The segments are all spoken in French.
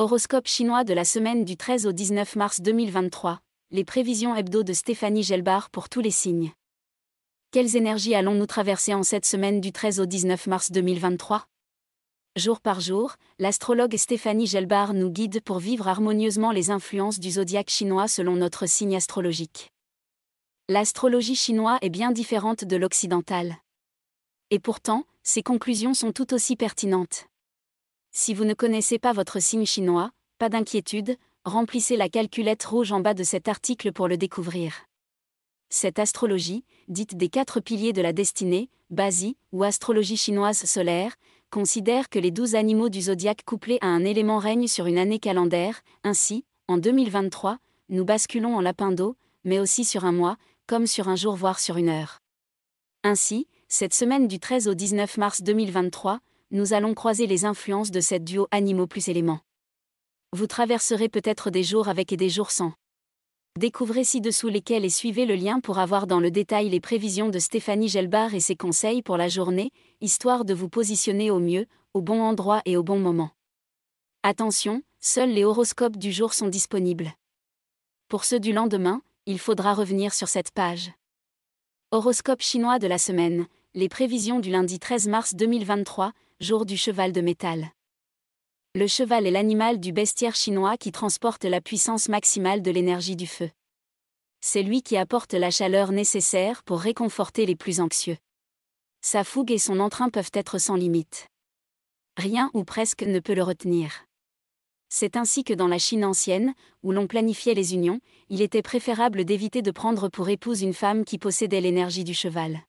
Horoscope chinois de la semaine du 13 au 19 mars 2023. Les prévisions hebdo de Stéphanie Gelbar pour tous les signes. Quelles énergies allons-nous traverser en cette semaine du 13 au 19 mars 2023 Jour par jour, l'astrologue Stéphanie Gelbar nous guide pour vivre harmonieusement les influences du zodiaque chinois selon notre signe astrologique. L'astrologie chinoise est bien différente de l'occidentale. Et pourtant, ses conclusions sont tout aussi pertinentes. Si vous ne connaissez pas votre signe chinois, pas d'inquiétude, remplissez la calculette rouge en bas de cet article pour le découvrir. Cette astrologie, dite des quatre piliers de la destinée, Basi, ou astrologie chinoise solaire, considère que les douze animaux du zodiaque couplés à un élément règnent sur une année calendaire, ainsi, en 2023, nous basculons en lapin d'eau, mais aussi sur un mois, comme sur un jour voire sur une heure. Ainsi, cette semaine du 13 au 19 mars 2023, nous allons croiser les influences de cette duo animaux plus éléments. Vous traverserez peut-être des jours avec et des jours sans. Découvrez ci-dessous lesquels et suivez le lien pour avoir dans le détail les prévisions de Stéphanie Gelbar et ses conseils pour la journée, histoire de vous positionner au mieux, au bon endroit et au bon moment. Attention, seuls les horoscopes du jour sont disponibles. Pour ceux du lendemain, il faudra revenir sur cette page. Horoscope chinois de la semaine, les prévisions du lundi 13 mars 2023, jour du cheval de métal. Le cheval est l'animal du bestiaire chinois qui transporte la puissance maximale de l'énergie du feu. C'est lui qui apporte la chaleur nécessaire pour réconforter les plus anxieux. Sa fougue et son entrain peuvent être sans limite. Rien ou presque ne peut le retenir. C'est ainsi que dans la Chine ancienne, où l'on planifiait les unions, il était préférable d'éviter de prendre pour épouse une femme qui possédait l'énergie du cheval.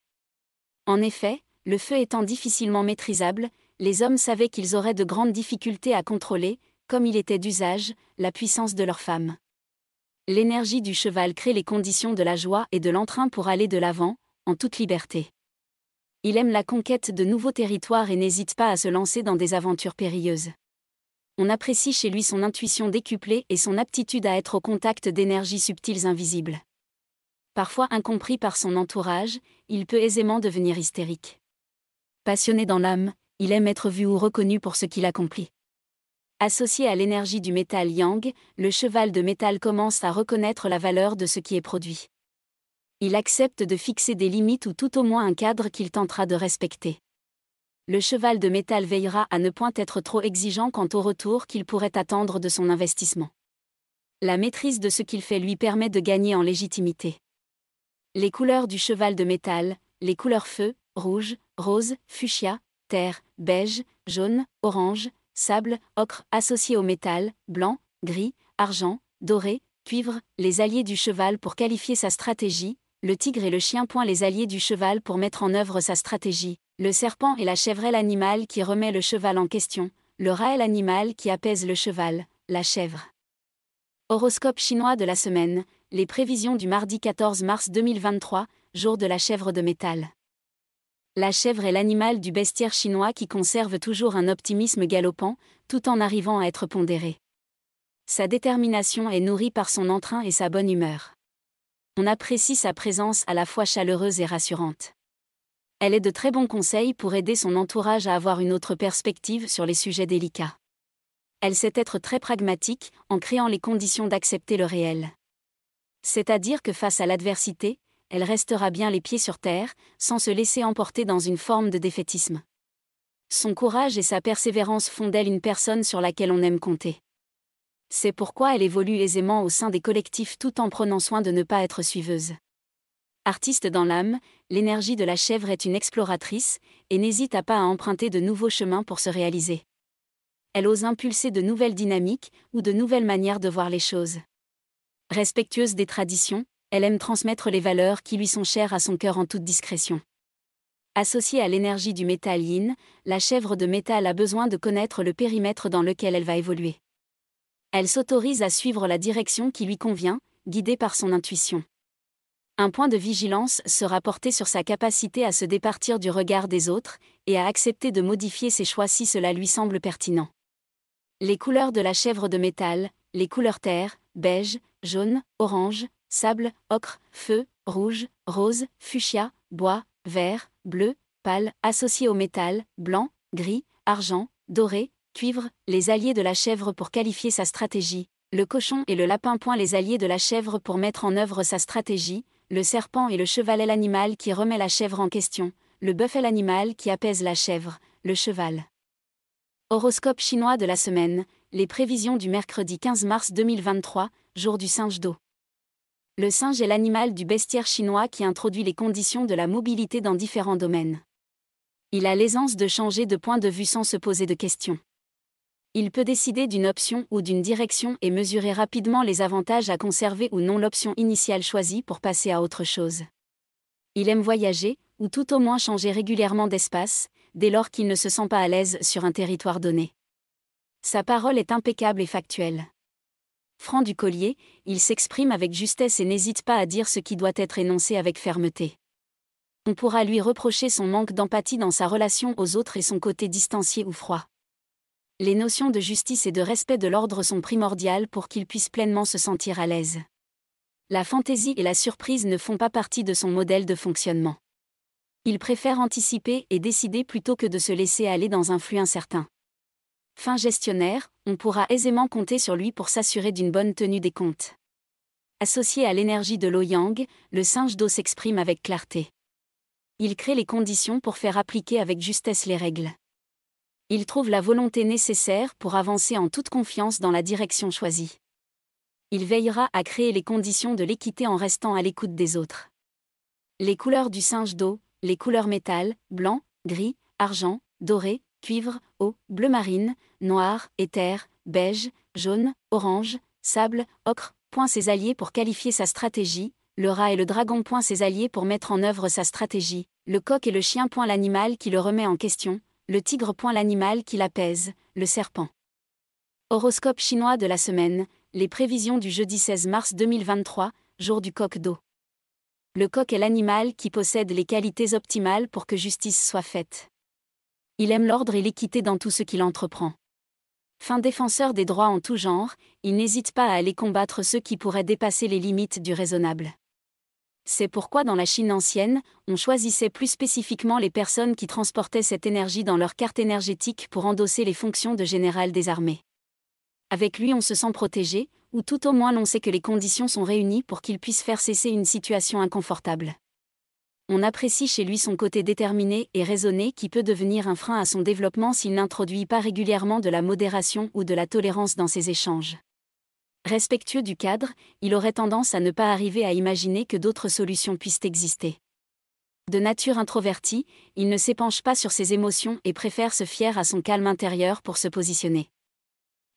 En effet, le feu étant difficilement maîtrisable, les hommes savaient qu'ils auraient de grandes difficultés à contrôler, comme il était d'usage, la puissance de leur femme. L'énergie du cheval crée les conditions de la joie et de l'entrain pour aller de l'avant, en toute liberté. Il aime la conquête de nouveaux territoires et n'hésite pas à se lancer dans des aventures périlleuses. On apprécie chez lui son intuition décuplée et son aptitude à être au contact d'énergies subtiles invisibles. Parfois incompris par son entourage, il peut aisément devenir hystérique. Passionné dans l'âme, il aime être vu ou reconnu pour ce qu'il accomplit. Associé à l'énergie du métal yang, le cheval de métal commence à reconnaître la valeur de ce qui est produit. Il accepte de fixer des limites ou tout au moins un cadre qu'il tentera de respecter. Le cheval de métal veillera à ne point être trop exigeant quant au retour qu'il pourrait attendre de son investissement. La maîtrise de ce qu'il fait lui permet de gagner en légitimité. Les couleurs du cheval de métal, les couleurs feu, rouge, rose, fuchsia, terre, beige, jaune, orange, sable, ocre associés au métal, blanc, gris, argent, doré, cuivre, les alliés du cheval pour qualifier sa stratégie, le tigre et le chien point les alliés du cheval pour mettre en œuvre sa stratégie, le serpent et la chevrelle animal qui remet le cheval en question, le rat l'animal qui apaise le cheval, la chèvre. Horoscope chinois de la semaine, les prévisions du mardi 14 mars 2023, jour de la chèvre de métal. La chèvre est l'animal du bestiaire chinois qui conserve toujours un optimisme galopant, tout en arrivant à être pondéré. Sa détermination est nourrie par son entrain et sa bonne humeur. On apprécie sa présence à la fois chaleureuse et rassurante. Elle est de très bons conseils pour aider son entourage à avoir une autre perspective sur les sujets délicats. Elle sait être très pragmatique, en créant les conditions d'accepter le réel. C'est-à-dire que face à l'adversité, elle restera bien les pieds sur terre, sans se laisser emporter dans une forme de défaitisme. Son courage et sa persévérance font d'elle une personne sur laquelle on aime compter. C'est pourquoi elle évolue aisément au sein des collectifs tout en prenant soin de ne pas être suiveuse. Artiste dans l'âme, l'énergie de la chèvre est une exploratrice, et n'hésite pas à emprunter de nouveaux chemins pour se réaliser. Elle ose impulser de nouvelles dynamiques ou de nouvelles manières de voir les choses. Respectueuse des traditions, elle aime transmettre les valeurs qui lui sont chères à son cœur en toute discrétion. Associée à l'énergie du métal yin, la chèvre de métal a besoin de connaître le périmètre dans lequel elle va évoluer. Elle s'autorise à suivre la direction qui lui convient, guidée par son intuition. Un point de vigilance sera porté sur sa capacité à se départir du regard des autres et à accepter de modifier ses choix si cela lui semble pertinent. Les couleurs de la chèvre de métal, les couleurs terre, beige, jaune, orange, sable, ocre, feu, rouge, rose, fuchsia, bois, vert, bleu, pâle, associés au métal, blanc, gris, argent, doré, Cuivre, les alliés de la chèvre pour qualifier sa stratégie, le cochon et le lapin. Point les alliés de la chèvre pour mettre en œuvre sa stratégie, le serpent et le cheval est l'animal qui remet la chèvre en question, le bœuf est l'animal qui apaise la chèvre, le cheval. Horoscope chinois de la semaine, les prévisions du mercredi 15 mars 2023, jour du singe d'eau. Le singe est l'animal du bestiaire chinois qui introduit les conditions de la mobilité dans différents domaines. Il a l'aisance de changer de point de vue sans se poser de questions. Il peut décider d'une option ou d'une direction et mesurer rapidement les avantages à conserver ou non l'option initiale choisie pour passer à autre chose. Il aime voyager, ou tout au moins changer régulièrement d'espace, dès lors qu'il ne se sent pas à l'aise sur un territoire donné. Sa parole est impeccable et factuelle. Franc du collier, il s'exprime avec justesse et n'hésite pas à dire ce qui doit être énoncé avec fermeté. On pourra lui reprocher son manque d'empathie dans sa relation aux autres et son côté distancié ou froid les notions de justice et de respect de l'ordre sont primordiales pour qu'il puisse pleinement se sentir à l'aise. La fantaisie et la surprise ne font pas partie de son modèle de fonctionnement. Il préfère anticiper et décider plutôt que de se laisser aller dans un flux incertain. Fin gestionnaire, on pourra aisément compter sur lui pour s'assurer d'une bonne tenue des comptes. Associé à l'énergie de l'Oyang, le singe d'eau s'exprime avec clarté. Il crée les conditions pour faire appliquer avec justesse les règles il trouve la volonté nécessaire pour avancer en toute confiance dans la direction choisie. Il veillera à créer les conditions de l'équité en restant à l'écoute des autres. Les couleurs du singe d'eau, les couleurs métal, blanc, gris, argent, doré, cuivre, eau, bleu marine, noir, éther, beige, jaune, orange, sable, ocre, point ses alliés pour qualifier sa stratégie, le rat et le dragon point ses alliés pour mettre en œuvre sa stratégie, le coq et le chien point l'animal qui le remet en question, le tigre point l'animal qui l'apaise, le serpent. Horoscope chinois de la semaine, les prévisions du jeudi 16 mars 2023, jour du coq d'eau. Le coq est l'animal qui possède les qualités optimales pour que justice soit faite. Il aime l'ordre et l'équité dans tout ce qu'il entreprend. Fin défenseur des droits en tout genre, il n'hésite pas à aller combattre ceux qui pourraient dépasser les limites du raisonnable. C'est pourquoi dans la Chine ancienne, on choisissait plus spécifiquement les personnes qui transportaient cette énergie dans leur carte énergétique pour endosser les fonctions de général des armées. Avec lui on se sent protégé, ou tout au moins l'on sait que les conditions sont réunies pour qu'il puisse faire cesser une situation inconfortable. On apprécie chez lui son côté déterminé et raisonné qui peut devenir un frein à son développement s'il n'introduit pas régulièrement de la modération ou de la tolérance dans ses échanges. Respectueux du cadre, il aurait tendance à ne pas arriver à imaginer que d'autres solutions puissent exister. De nature introvertie, il ne s'épanche pas sur ses émotions et préfère se fier à son calme intérieur pour se positionner.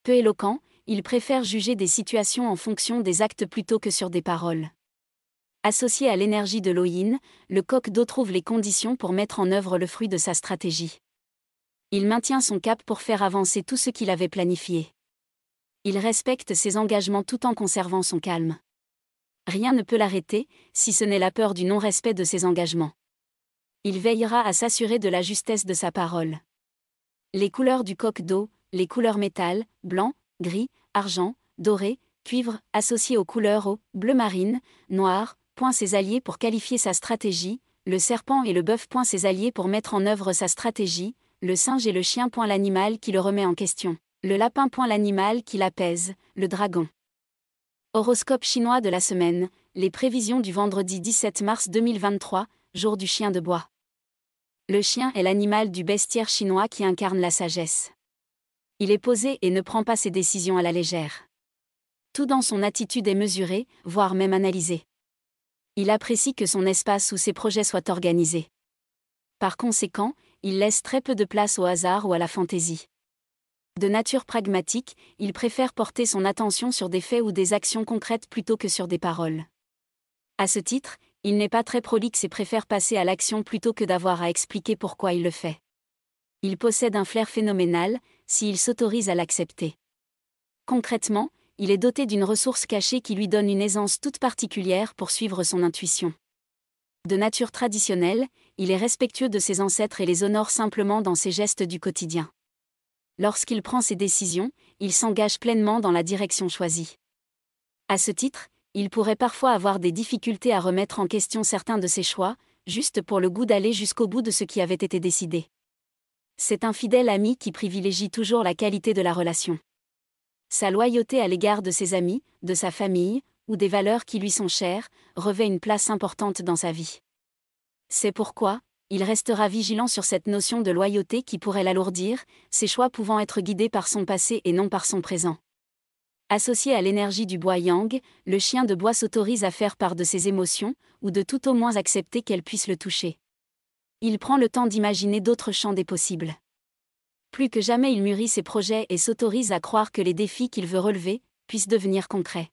Peu éloquent, il préfère juger des situations en fonction des actes plutôt que sur des paroles. Associé à l'énergie de l'Oïne, le coq d'eau trouve les conditions pour mettre en œuvre le fruit de sa stratégie. Il maintient son cap pour faire avancer tout ce qu'il avait planifié. Il respecte ses engagements tout en conservant son calme. Rien ne peut l'arrêter, si ce n'est la peur du non-respect de ses engagements. Il veillera à s'assurer de la justesse de sa parole. Les couleurs du coq d'eau, les couleurs métal, blanc, gris, argent, doré, cuivre, associées aux couleurs eau, bleu marine, noir, ses alliés pour qualifier sa stratégie, le serpent et le bœuf point ses alliés pour mettre en œuvre sa stratégie, le singe et le chien point l'animal qui le remet en question. Le lapin point l'animal qui l'apaise, le dragon. Horoscope chinois de la semaine, les prévisions du vendredi 17 mars 2023, jour du chien de bois. Le chien est l'animal du bestiaire chinois qui incarne la sagesse. Il est posé et ne prend pas ses décisions à la légère. Tout dans son attitude est mesuré, voire même analysé. Il apprécie que son espace ou ses projets soient organisés. Par conséquent, il laisse très peu de place au hasard ou à la fantaisie. De nature pragmatique, il préfère porter son attention sur des faits ou des actions concrètes plutôt que sur des paroles. À ce titre, il n'est pas très prolixe et préfère passer à l'action plutôt que d'avoir à expliquer pourquoi il le fait. Il possède un flair phénoménal, s'il s'autorise à l'accepter. Concrètement, il est doté d'une ressource cachée qui lui donne une aisance toute particulière pour suivre son intuition. De nature traditionnelle, il est respectueux de ses ancêtres et les honore simplement dans ses gestes du quotidien. Lorsqu'il prend ses décisions, il s'engage pleinement dans la direction choisie. À ce titre, il pourrait parfois avoir des difficultés à remettre en question certains de ses choix, juste pour le goût d'aller jusqu'au bout de ce qui avait été décidé. C'est un fidèle ami qui privilégie toujours la qualité de la relation. Sa loyauté à l'égard de ses amis, de sa famille, ou des valeurs qui lui sont chères, revêt une place importante dans sa vie. C'est pourquoi, il restera vigilant sur cette notion de loyauté qui pourrait l'alourdir, ses choix pouvant être guidés par son passé et non par son présent. Associé à l'énergie du bois yang, le chien de bois s'autorise à faire part de ses émotions, ou de tout au moins accepter qu'elles puissent le toucher. Il prend le temps d'imaginer d'autres champs des possibles. Plus que jamais il mûrit ses projets et s'autorise à croire que les défis qu'il veut relever puissent devenir concrets.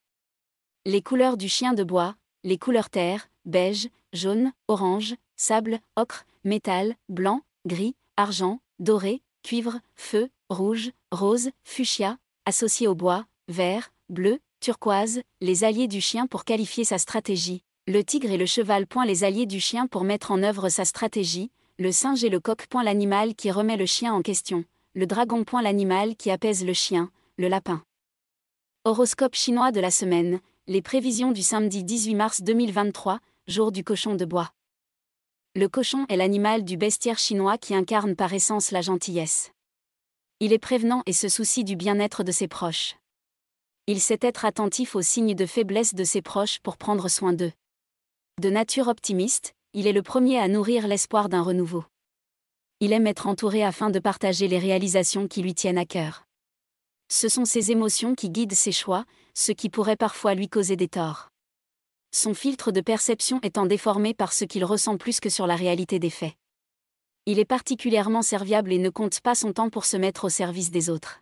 Les couleurs du chien de bois, les couleurs terre, beige, jaune, orange, sable, ocre, métal, blanc, gris, argent, doré, cuivre, feu, rouge, rose, fuchsia, associés au bois, vert, bleu, turquoise, les alliés du chien pour qualifier sa stratégie, le tigre et le cheval point les alliés du chien pour mettre en œuvre sa stratégie, le singe et le coq point l'animal qui remet le chien en question, le dragon point l'animal qui apaise le chien, le lapin. Horoscope chinois de la semaine, les prévisions du samedi 18 mars 2023, jour du cochon de bois. Le cochon est l'animal du bestiaire chinois qui incarne par essence la gentillesse. Il est prévenant et se soucie du bien-être de ses proches. Il sait être attentif aux signes de faiblesse de ses proches pour prendre soin d'eux. De nature optimiste, il est le premier à nourrir l'espoir d'un renouveau. Il aime être entouré afin de partager les réalisations qui lui tiennent à cœur. Ce sont ses émotions qui guident ses choix, ce qui pourrait parfois lui causer des torts son filtre de perception étant déformé par ce qu'il ressent plus que sur la réalité des faits. Il est particulièrement serviable et ne compte pas son temps pour se mettre au service des autres.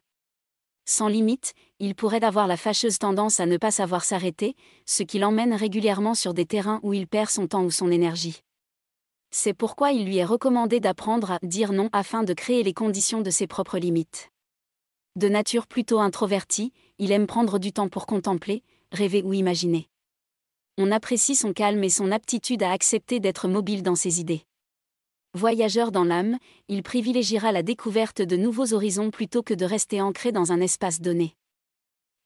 Sans limite, il pourrait avoir la fâcheuse tendance à ne pas savoir s'arrêter, ce qui l'emmène régulièrement sur des terrains où il perd son temps ou son énergie. C'est pourquoi il lui est recommandé d'apprendre à dire non afin de créer les conditions de ses propres limites. De nature plutôt introvertie, il aime prendre du temps pour contempler, rêver ou imaginer on apprécie son calme et son aptitude à accepter d'être mobile dans ses idées. Voyageur dans l'âme, il privilégiera la découverte de nouveaux horizons plutôt que de rester ancré dans un espace donné.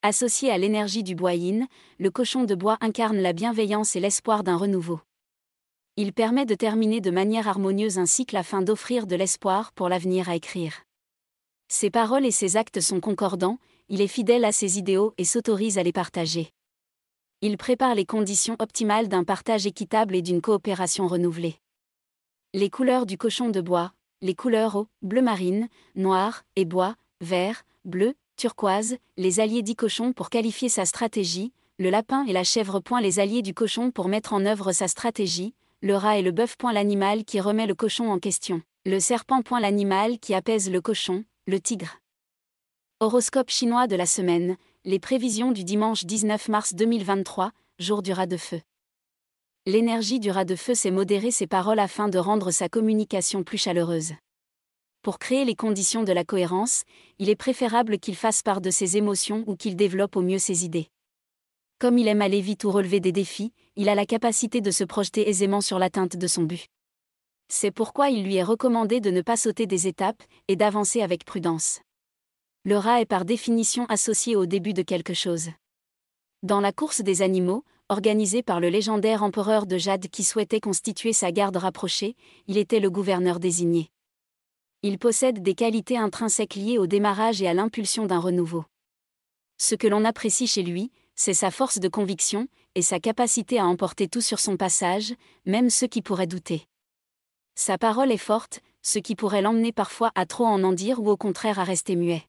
Associé à l'énergie du bois le cochon de bois incarne la bienveillance et l'espoir d'un renouveau. Il permet de terminer de manière harmonieuse un cycle afin d'offrir de l'espoir pour l'avenir à écrire. Ses paroles et ses actes sont concordants, il est fidèle à ses idéaux et s'autorise à les partager il prépare les conditions optimales d'un partage équitable et d'une coopération renouvelée. Les couleurs du cochon de bois, les couleurs au, bleu marine, noir et bois, vert, bleu, turquoise, les alliés du cochon pour qualifier sa stratégie, le lapin et la chèvre point les alliés du cochon pour mettre en œuvre sa stratégie, le rat et le bœuf point l'animal qui remet le cochon en question, le serpent point l'animal qui apaise le cochon, le tigre. Horoscope chinois de la semaine, les prévisions du dimanche 19 mars 2023, jour du rat de feu. L'énergie du rat de feu sait modérer ses paroles afin de rendre sa communication plus chaleureuse. Pour créer les conditions de la cohérence, il est préférable qu'il fasse part de ses émotions ou qu'il développe au mieux ses idées. Comme il aime aller vite ou relever des défis, il a la capacité de se projeter aisément sur l'atteinte de son but. C'est pourquoi il lui est recommandé de ne pas sauter des étapes et d'avancer avec prudence. Le rat est par définition associé au début de quelque chose. Dans la course des animaux, organisée par le légendaire empereur de Jade qui souhaitait constituer sa garde rapprochée, il était le gouverneur désigné. Il possède des qualités intrinsèques liées au démarrage et à l'impulsion d'un renouveau. Ce que l'on apprécie chez lui, c'est sa force de conviction et sa capacité à emporter tout sur son passage, même ceux qui pourraient douter. Sa parole est forte, ce qui pourrait l'emmener parfois à trop en en dire ou au contraire à rester muet.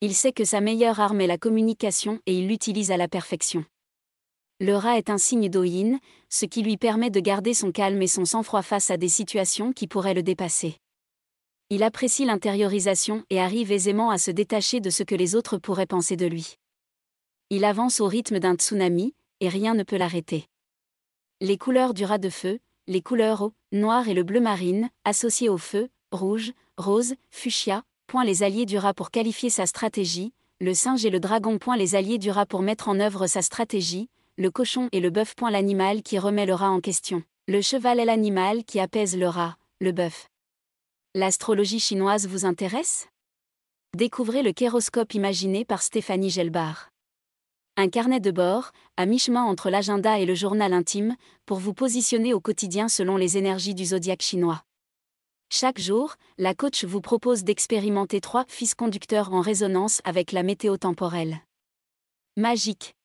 Il sait que sa meilleure arme est la communication et il l'utilise à la perfection. Le rat est un signe d'Oyin, ce qui lui permet de garder son calme et son sang-froid face à des situations qui pourraient le dépasser. Il apprécie l'intériorisation et arrive aisément à se détacher de ce que les autres pourraient penser de lui. Il avance au rythme d'un tsunami, et rien ne peut l'arrêter. Les couleurs du rat de feu, les couleurs au, noir et le bleu marine, associées au feu, rouge, rose, fuchsia, point les alliés du rat pour qualifier sa stratégie, le singe et le dragon point les alliés du rat pour mettre en œuvre sa stratégie, le cochon et le bœuf l'animal qui remet le rat en question, le cheval est l'animal qui apaise le rat, le bœuf. L'astrologie chinoise vous intéresse? Découvrez le kéroscope imaginé par Stéphanie Gelbar. Un carnet de bord, à mi-chemin entre l'agenda et le journal intime, pour vous positionner au quotidien selon les énergies du zodiaque chinois. Chaque jour, la coach vous propose d'expérimenter trois fils conducteurs en résonance avec la météo temporelle. Magique,